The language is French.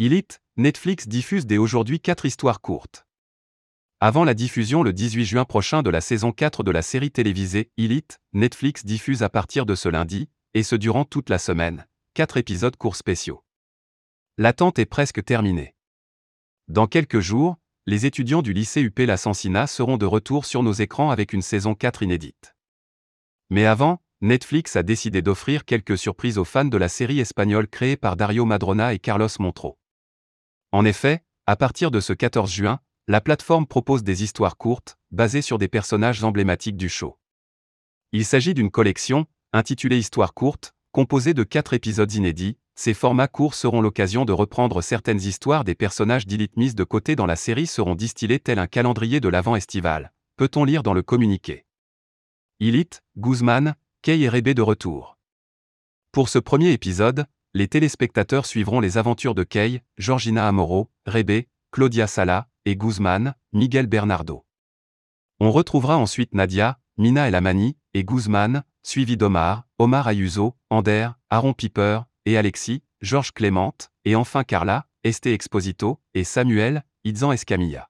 Elite, Netflix diffuse dès aujourd'hui 4 histoires courtes. Avant la diffusion le 18 juin prochain de la saison 4 de la série télévisée Elite, Netflix diffuse à partir de ce lundi, et ce durant toute la semaine, 4 épisodes courts spéciaux. L'attente est presque terminée. Dans quelques jours, les étudiants du lycée UP La seront de retour sur nos écrans avec une saison 4 inédite. Mais avant, Netflix a décidé d'offrir quelques surprises aux fans de la série espagnole créée par Dario Madrona et Carlos Montro. En effet, à partir de ce 14 juin, la plateforme propose des histoires courtes, basées sur des personnages emblématiques du show. Il s'agit d'une collection, intitulée Histoire courte, composée de quatre épisodes inédits. Ces formats courts seront l'occasion de reprendre certaines histoires des personnages d'Elite mises de côté dans la série seront distillés tel un calendrier de l'avant estival, peut-on lire dans le communiqué? Elite, Guzman, Kay et Rebe de retour. Pour ce premier épisode, les téléspectateurs suivront les aventures de Kay, Georgina Amoro, Rebe, Claudia Sala, et Guzman, Miguel Bernardo. On retrouvera ensuite Nadia, Mina El Amani, et Guzman, suivi d'Omar, Omar Ayuso, Ander, Aaron Piper, et Alexis, Georges Clément, et enfin Carla, Esté Exposito, et Samuel, Idzan Escamilla.